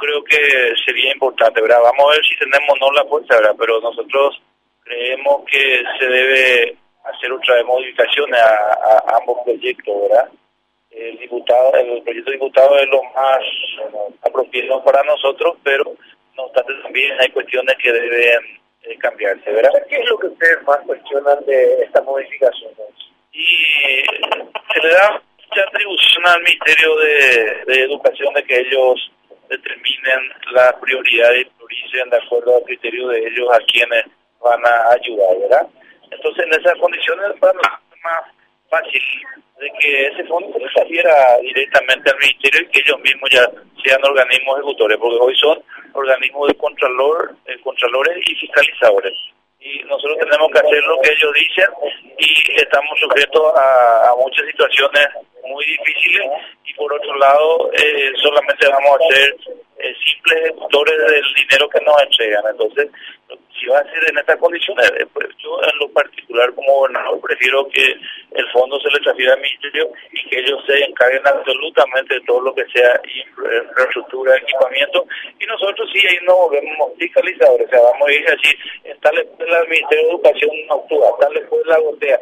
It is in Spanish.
creo que sería importante, ¿verdad? Vamos a ver si tenemos no la fuerza, ¿verdad? Pero nosotros creemos que se debe hacer otra modificaciones a, ambos proyectos, ¿verdad? El diputado, el proyecto diputado es lo más apropiado para nosotros, pero no obstante también hay cuestiones que deben eh, cambiarse, ¿verdad? ¿Qué es lo que ustedes más cuestionan de esta modificación? Y se le da mucha atribución al Ministerio de, de Educación de que ellos determinen las prioridades y prioricen de acuerdo al criterio de ellos a quienes van a ayudar, ¿verdad? Entonces, en esas condiciones es más fácil de que ese fondo se saliera directamente al ministerio y que ellos mismos ya sean organismos ejecutores, porque hoy son organismos de contralor, y fiscalizadores. Y nosotros tenemos que hacer lo que ellos dicen y estamos sujetos a, muchas situaciones muy difíciles por otro lado eh, solamente vamos a ser eh, simples ejecutores del dinero que nos entregan. Entonces, si va a ser en estas condiciones, pues yo en lo particular como gobernador prefiero que el fondo se le transfiera al ministerio y que ellos se encarguen absolutamente de todo lo que sea infraestructura, equipamiento y nosotros sí ahí nos volvemos fiscalizadores, o sea, vamos a ir así, tal vez el Ministerio de Educación no actúa, tal vez la gotea,